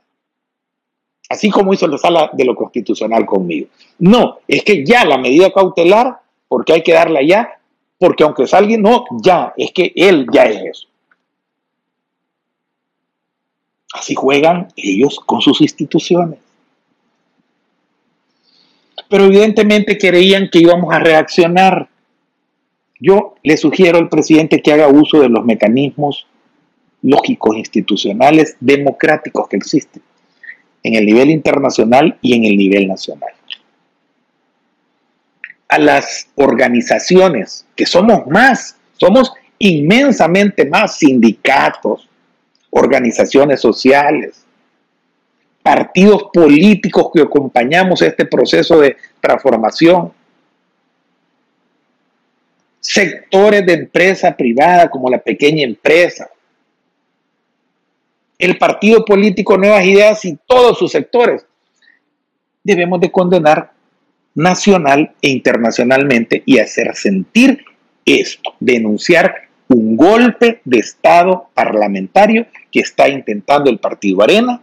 así como hizo la sala de lo constitucional conmigo. No, es que ya la medida cautelar, porque hay que darla ya, porque aunque salga, no, ya, es que él ya es eso. Así juegan ellos con sus instituciones. Pero evidentemente creían que íbamos a reaccionar. Yo le sugiero al presidente que haga uso de los mecanismos lógicos, institucionales, democráticos que existen en el nivel internacional y en el nivel nacional. A las organizaciones, que somos más, somos inmensamente más sindicatos, organizaciones sociales, partidos políticos que acompañamos este proceso de transformación, sectores de empresa privada como la pequeña empresa, el partido político Nuevas Ideas y todos sus sectores. Debemos de condenar nacional e internacionalmente y hacer sentir esto, denunciar un golpe de Estado parlamentario que está intentando el Partido Arena,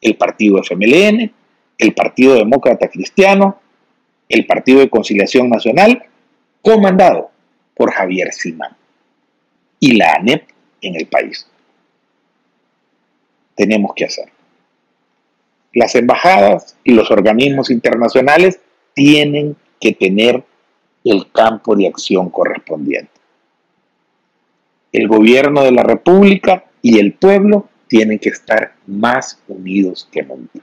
el Partido FMLN, el Partido Demócrata Cristiano, el Partido de Conciliación Nacional, comandado por Javier Simán y la ANEP en el país tenemos que hacer. Las embajadas y los organismos internacionales tienen que tener el campo de acción correspondiente. El gobierno de la República y el pueblo tienen que estar más unidos que nunca.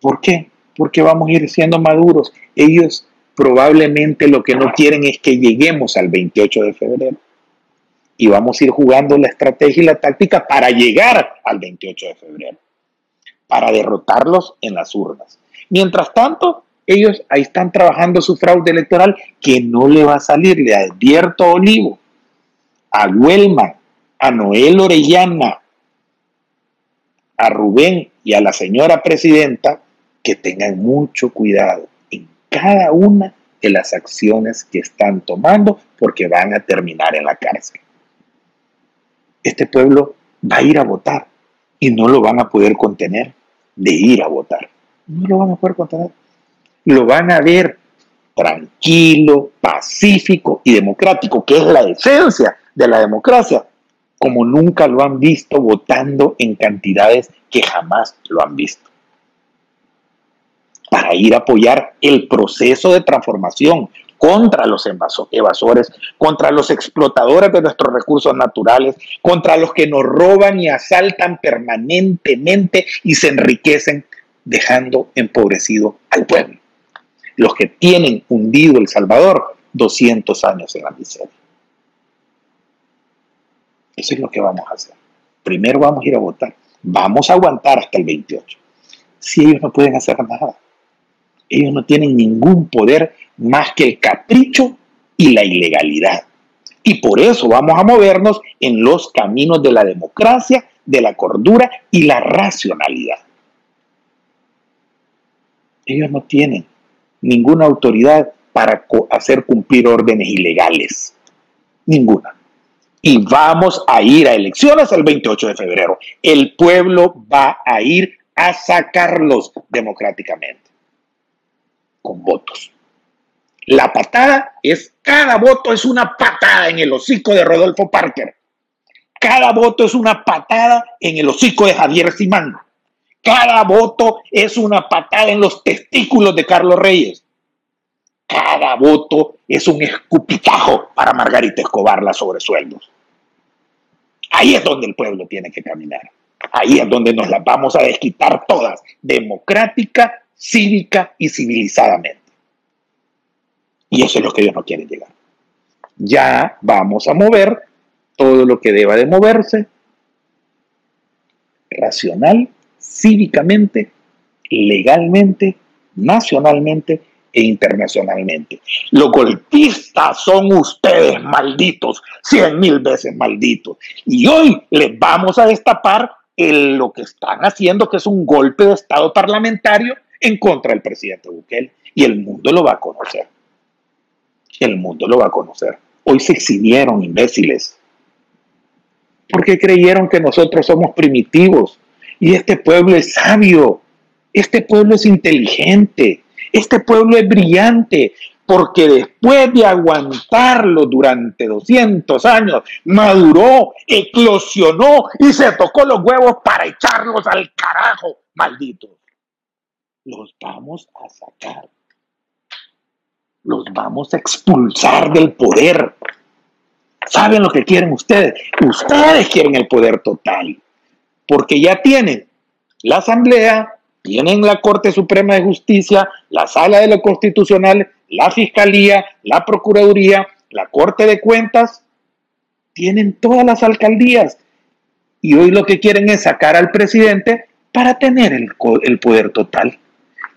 ¿Por qué? Porque vamos a ir siendo maduros. Ellos probablemente lo que no quieren es que lleguemos al 28 de febrero y vamos a ir jugando la estrategia y la táctica para llegar al 28 de febrero, para derrotarlos en las urnas. Mientras tanto, ellos ahí están trabajando su fraude electoral que no le va a salir. Le advierto a Olivo, a Huelma, a Noel Orellana, a Rubén y a la señora presidenta que tengan mucho cuidado en cada una de las acciones que están tomando porque van a terminar en la cárcel este pueblo va a ir a votar y no lo van a poder contener de ir a votar. No lo van a poder contener. Lo van a ver tranquilo, pacífico y democrático, que es la esencia de la democracia, como nunca lo han visto votando en cantidades que jamás lo han visto. Para ir a apoyar el proceso de transformación, contra los evasores, contra los explotadores de nuestros recursos naturales, contra los que nos roban y asaltan permanentemente y se enriquecen dejando empobrecido al pueblo. Los que tienen hundido El Salvador 200 años en la miseria. Eso es lo que vamos a hacer. Primero vamos a ir a votar. Vamos a aguantar hasta el 28. Si ellos no pueden hacer nada. Ellos no tienen ningún poder más que el capricho y la ilegalidad. Y por eso vamos a movernos en los caminos de la democracia, de la cordura y la racionalidad. Ellos no tienen ninguna autoridad para hacer cumplir órdenes ilegales. Ninguna. Y vamos a ir a elecciones el 28 de febrero. El pueblo va a ir a sacarlos democráticamente, con votos. La patada es, cada voto es una patada en el hocico de Rodolfo Parker. Cada voto es una patada en el hocico de Javier Simán. Cada voto es una patada en los testículos de Carlos Reyes. Cada voto es un escupitajo para Margarita Escobar, la sobresueldos. Ahí es donde el pueblo tiene que caminar. Ahí es donde nos las vamos a desquitar todas, democrática, cívica y civilizadamente. Y eso es lo que ellos no quieren llegar. Ya vamos a mover todo lo que deba de moverse, racional, cívicamente, legalmente, nacionalmente e internacionalmente. Los golpistas son ustedes malditos, cien mil veces malditos. Y hoy les vamos a destapar lo que están haciendo, que es un golpe de Estado parlamentario en contra del presidente Bukele. Y el mundo lo va a conocer el mundo lo va a conocer. Hoy se exhibieron imbéciles porque creyeron que nosotros somos primitivos y este pueblo es sabio, este pueblo es inteligente, este pueblo es brillante. porque después de aguantarlo durante 200 años, maduró, eclosionó y se tocó los huevos para echarlos al carajo, malditos. Los vamos a sacar. Los vamos a expulsar del poder. ¿Saben lo que quieren ustedes? Ustedes quieren el poder total, porque ya tienen la Asamblea, tienen la Corte Suprema de Justicia, la Sala de lo Constitucional, la Fiscalía, la Procuraduría, la Corte de Cuentas, tienen todas las alcaldías. Y hoy lo que quieren es sacar al presidente para tener el, el poder total.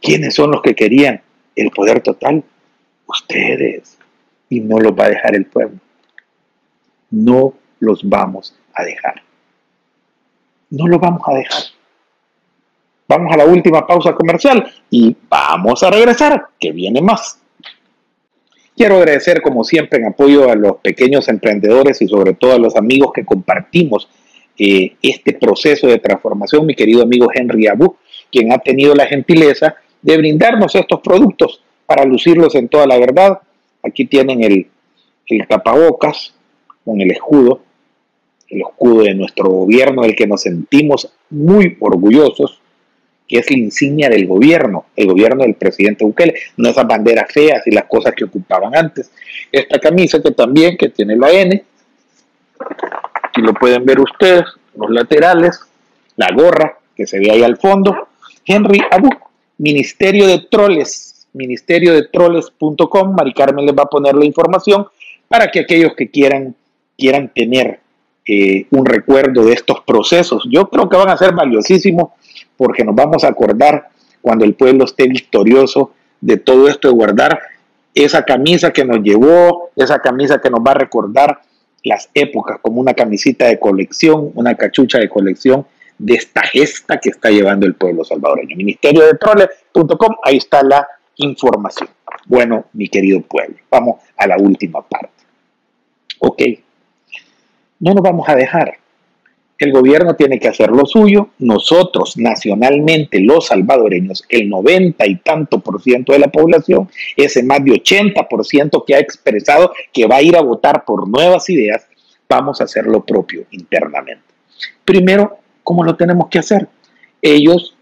¿Quiénes son los que querían el poder total? Ustedes. Y no los va a dejar el pueblo. No los vamos a dejar. No los vamos a dejar. Vamos a la última pausa comercial y vamos a regresar, que viene más. Quiero agradecer, como siempre, en apoyo a los pequeños emprendedores y sobre todo a los amigos que compartimos eh, este proceso de transformación, mi querido amigo Henry Abu, quien ha tenido la gentileza de brindarnos estos productos para lucirlos en toda la verdad. Aquí tienen el, el tapabocas con el escudo, el escudo de nuestro gobierno, del que nos sentimos muy orgullosos que es la insignia del gobierno, el gobierno del presidente Bukele, no esas banderas feas y las cosas que ocupaban antes. Esta camisa que también, que tiene la N, aquí lo pueden ver ustedes, los laterales, la gorra que se ve ahí al fondo, Henry Abu, Ministerio de Troles, ministerio de troles.com, Mari Carmen les va a poner la información para que aquellos que quieran, quieran tener eh, un recuerdo de estos procesos, yo creo que van a ser valiosísimos porque nos vamos a acordar cuando el pueblo esté victorioso de todo esto de guardar esa camisa que nos llevó, esa camisa que nos va a recordar las épocas, como una camisita de colección, una cachucha de colección de esta gesta que está llevando el pueblo salvadoreño. Ministerio de Trole.com, ahí está la información. Bueno, mi querido pueblo, vamos a la última parte. Ok, no nos vamos a dejar el gobierno tiene que hacer lo suyo, nosotros nacionalmente, los salvadoreños, el 90 y tanto por ciento de la población, ese más de 80 por ciento que ha expresado que va a ir a votar por nuevas ideas, vamos a hacer lo propio internamente. Primero, ¿cómo lo tenemos que hacer? Ellos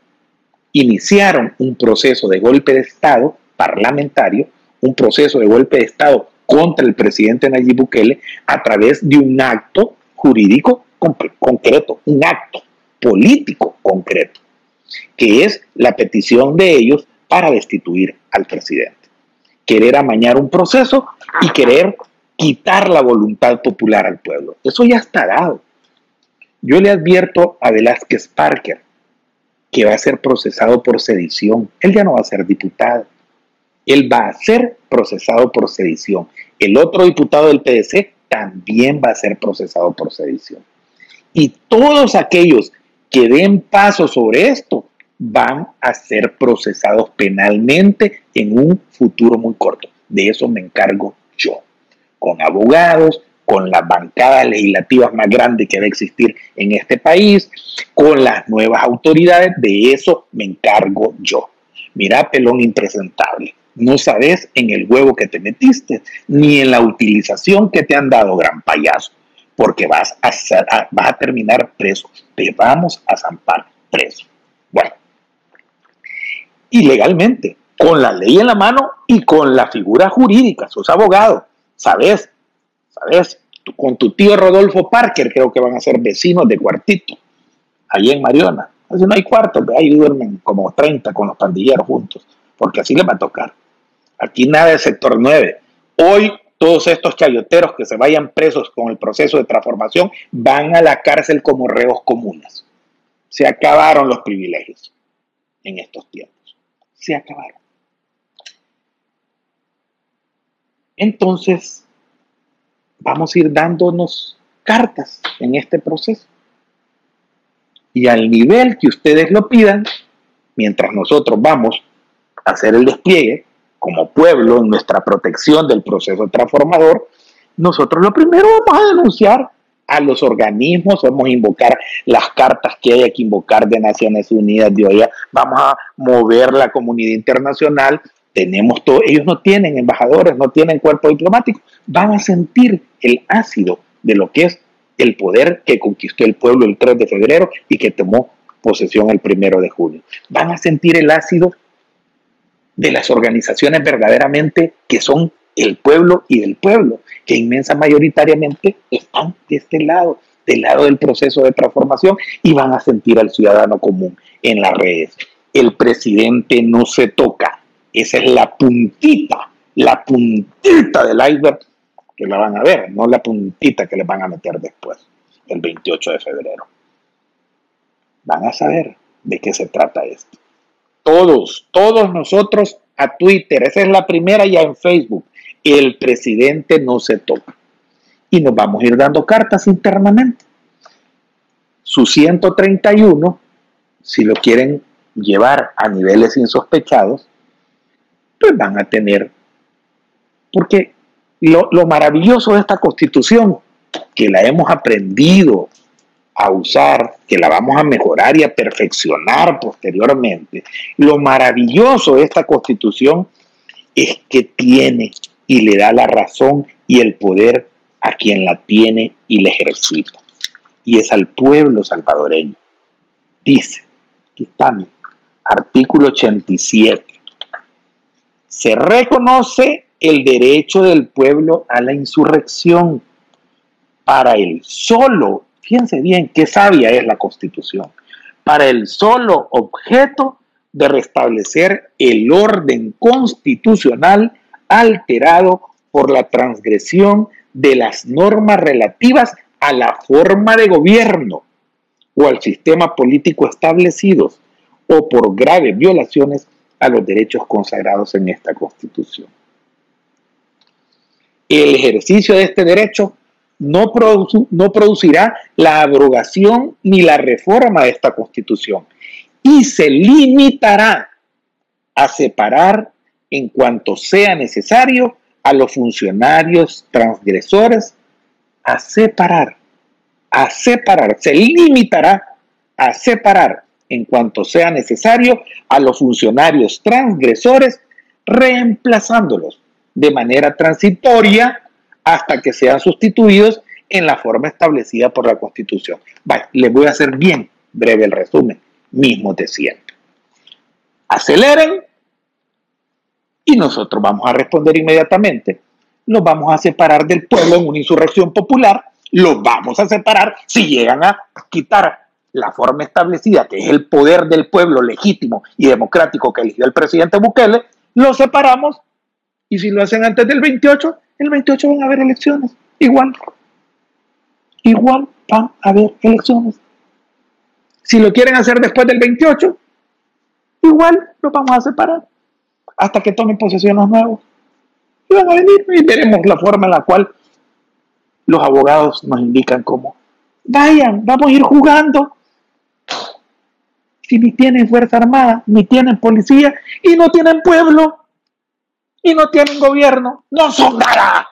iniciaron un proceso de golpe de Estado parlamentario, un proceso de golpe de Estado contra el presidente Nayib Bukele a través de un acto jurídico concreto, un acto político concreto, que es la petición de ellos para destituir al presidente. Querer amañar un proceso y querer quitar la voluntad popular al pueblo. Eso ya está dado. Yo le advierto a Velázquez Parker que va a ser procesado por sedición. Él ya no va a ser diputado. Él va a ser procesado por sedición. El otro diputado del PDC también va a ser procesado por sedición. Y todos aquellos que den paso sobre esto van a ser procesados penalmente en un futuro muy corto. De eso me encargo yo, con abogados, con las bancadas legislativas más grandes que va a existir en este país, con las nuevas autoridades, de eso me encargo yo. Mira, pelón impresentable, no sabes en el huevo que te metiste, ni en la utilización que te han dado, gran payaso porque vas a, a terminar preso. Te vamos a zampar preso. Bueno, y legalmente, con la ley en la mano y con la figura jurídica, sos abogado, sabes, sabes, con tu tío Rodolfo Parker creo que van a ser vecinos de cuartito, ahí en Mariona. Así no hay cuartos, ahí duermen como 30 con los pandilleros juntos, porque así les va a tocar. Aquí nada de sector 9. Hoy todos estos chayoteros que se vayan presos con el proceso de transformación van a la cárcel como reos comunes. Se acabaron los privilegios en estos tiempos. Se acabaron. Entonces, vamos a ir dándonos cartas en este proceso. Y al nivel que ustedes lo pidan, mientras nosotros vamos a hacer el despliegue, como pueblo, en nuestra protección del proceso transformador, nosotros lo primero vamos a denunciar a los organismos, vamos a invocar las cartas que haya que invocar de Naciones Unidas de hoy, vamos a mover la comunidad internacional tenemos todo, ellos no tienen embajadores, no tienen cuerpo diplomático, van a sentir el ácido de lo que es el poder que conquistó el pueblo el 3 de febrero y que tomó posesión el 1 de junio. Van a sentir el ácido de las organizaciones verdaderamente que son el pueblo y del pueblo, que inmensa mayoritariamente están de este lado, del lado del proceso de transformación y van a sentir al ciudadano común en las redes. El presidente no se toca, esa es la puntita, la puntita del iceberg que la van a ver, no la puntita que le van a meter después, el 28 de febrero. Van a saber de qué se trata esto. Todos, todos nosotros a Twitter, esa es la primera ya en Facebook. El presidente no se toca. Y nos vamos a ir dando cartas internamente. Su 131, si lo quieren llevar a niveles insospechados, pues van a tener, porque lo, maravilloso de esta constitución, que la hemos aprendido a usar, que la vamos a mejorar y a perfeccionar posteriormente, lo maravilloso de esta constitución es que tiene y le da la razón y el poder a quien la tiene y la ejercita. Y es al pueblo salvadoreño. Dice, aquí está, artículo 87 se reconoce el derecho del pueblo a la insurrección. Para el solo, fíjense bien qué sabia es la constitución, para el solo objeto de restablecer el orden constitucional alterado por la transgresión de las normas relativas a la forma de gobierno o al sistema político establecidos o por graves violaciones a los derechos consagrados en esta Constitución. El ejercicio de este derecho no, no producirá la abrogación ni la reforma de esta Constitución y se limitará a separar en cuanto sea necesario a los funcionarios transgresores, a separar, a separar, se limitará a separar en cuanto sea necesario a los funcionarios transgresores, reemplazándolos de manera transitoria hasta que sean sustituidos en la forma establecida por la Constitución. Vale, les voy a hacer bien breve el resumen, mismo de siempre. Aceleren y nosotros vamos a responder inmediatamente. Los vamos a separar del pueblo en una insurrección popular, los vamos a separar si llegan a quitar la forma establecida, que es el poder del pueblo legítimo y democrático que eligió el presidente Bukele, lo separamos y si lo hacen antes del 28, el 28 van a haber elecciones. Igual. Igual van a haber elecciones. Si lo quieren hacer después del 28, igual lo vamos a separar hasta que tomen posesión los nuevos. Y van a venir y veremos la forma en la cual los abogados nos indican cómo. Vayan, vamos a ir jugando si ni tienen Fuerza Armada, ni tienen policía, y no tienen pueblo, y no tienen gobierno, no son nada,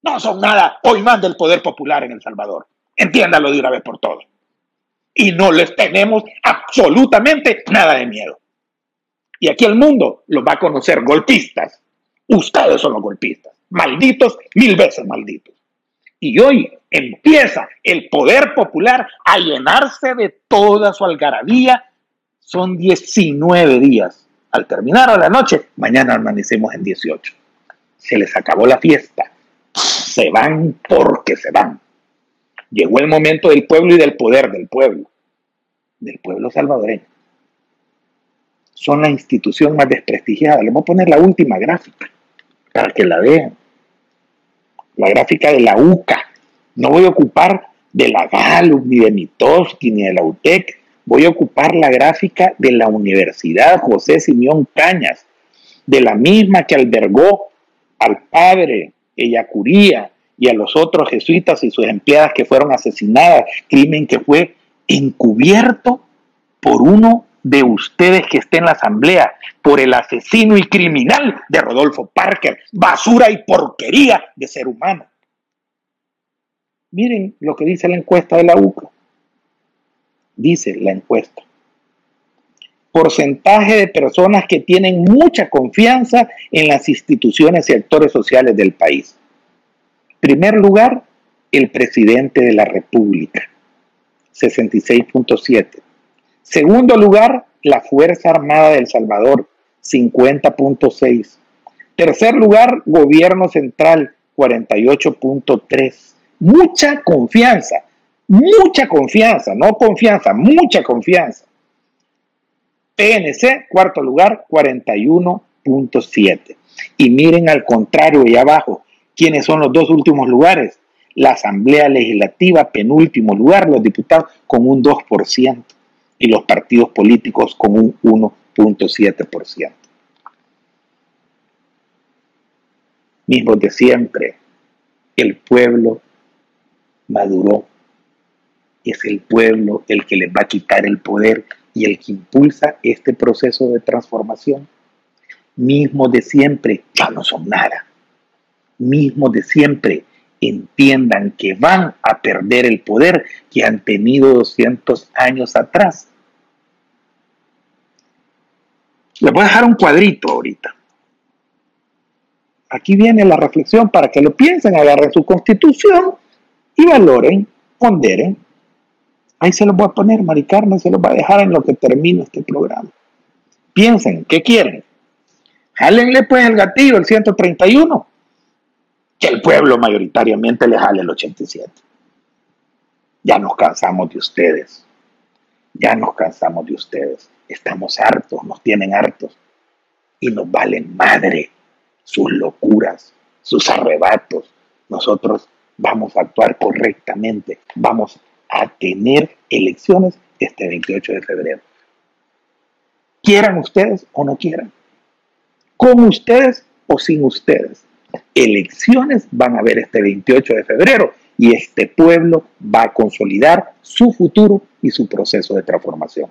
no son nada. Hoy manda el poder popular en El Salvador. Entiéndalo de una vez por todas. Y no les tenemos absolutamente nada de miedo. Y aquí el mundo los va a conocer golpistas. Ustedes son los golpistas. Malditos, mil veces malditos. Y hoy empieza el poder popular a llenarse de toda su algarabía son 19 días. Al terminar a la noche, mañana amanecemos en 18. Se les acabó la fiesta. Se van porque se van. Llegó el momento del pueblo y del poder del pueblo. Del pueblo salvadoreño. Son la institución más desprestigiada. Les voy a poner la última gráfica para que la vean. La gráfica de la UCA. No voy a ocupar de la Gallup, ni de Mitoski, ni de la UTEC voy a ocupar la gráfica de la Universidad José Simeón Cañas, de la misma que albergó al padre Ellacuría y a los otros jesuitas y sus empleadas que fueron asesinadas, crimen que fue encubierto por uno de ustedes que esté en la asamblea, por el asesino y criminal de Rodolfo Parker, basura y porquería de ser humano. Miren lo que dice la encuesta de la UCA dice la encuesta. porcentaje de personas que tienen mucha confianza en las instituciones y actores sociales del país. Primer lugar, el presidente de la República, 66.7. Segundo lugar, la Fuerza Armada del Salvador, 50.6. Tercer lugar, gobierno central, 48.3. Mucha confianza, mucha confianza, no confianza, mucha confianza. PNC, cuarto lugar, 41.7. Y miren al contrario, y abajo, ¿quiénes son los dos últimos lugares? La Asamblea Legislativa, penúltimo lugar, los diputados con un 2% y los partidos políticos con un 1.7%. Mismos de siempre, el pueblo maduró. Es el pueblo el que les va a quitar el poder y el que impulsa este proceso de transformación. Mismos de siempre ya no son nada. Mismos de siempre entiendan que van a perder el poder que han tenido 200 años atrás. Les voy a dejar un cuadrito ahorita. Aquí viene la reflexión para que lo piensen, agarren su constitución y valoren, ponderen Ahí se los voy a poner, Mari Carmen se los va a dejar en lo que termine este programa. Piensen, ¿qué quieren? Jálenle pues el gatillo, el 131, que el pueblo mayoritariamente le jale el 87. Ya nos cansamos de ustedes. Ya nos cansamos de ustedes. Estamos hartos, nos tienen hartos. Y nos valen madre sus locuras, sus arrebatos. Nosotros vamos a actuar correctamente, vamos a tener elecciones este 28 de febrero. Quieran ustedes o no quieran. Con ustedes o sin ustedes. Elecciones van a haber este 28 de febrero y este pueblo va a consolidar su futuro y su proceso de transformación.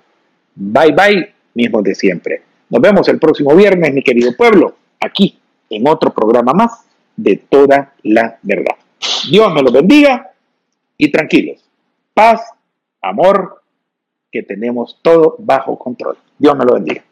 Bye bye, mismos de siempre. Nos vemos el próximo viernes, mi querido pueblo, aquí en otro programa más de toda la verdad. Dios me los bendiga y tranquilos paz, amor, que tenemos todo bajo control. Dios me lo bendiga.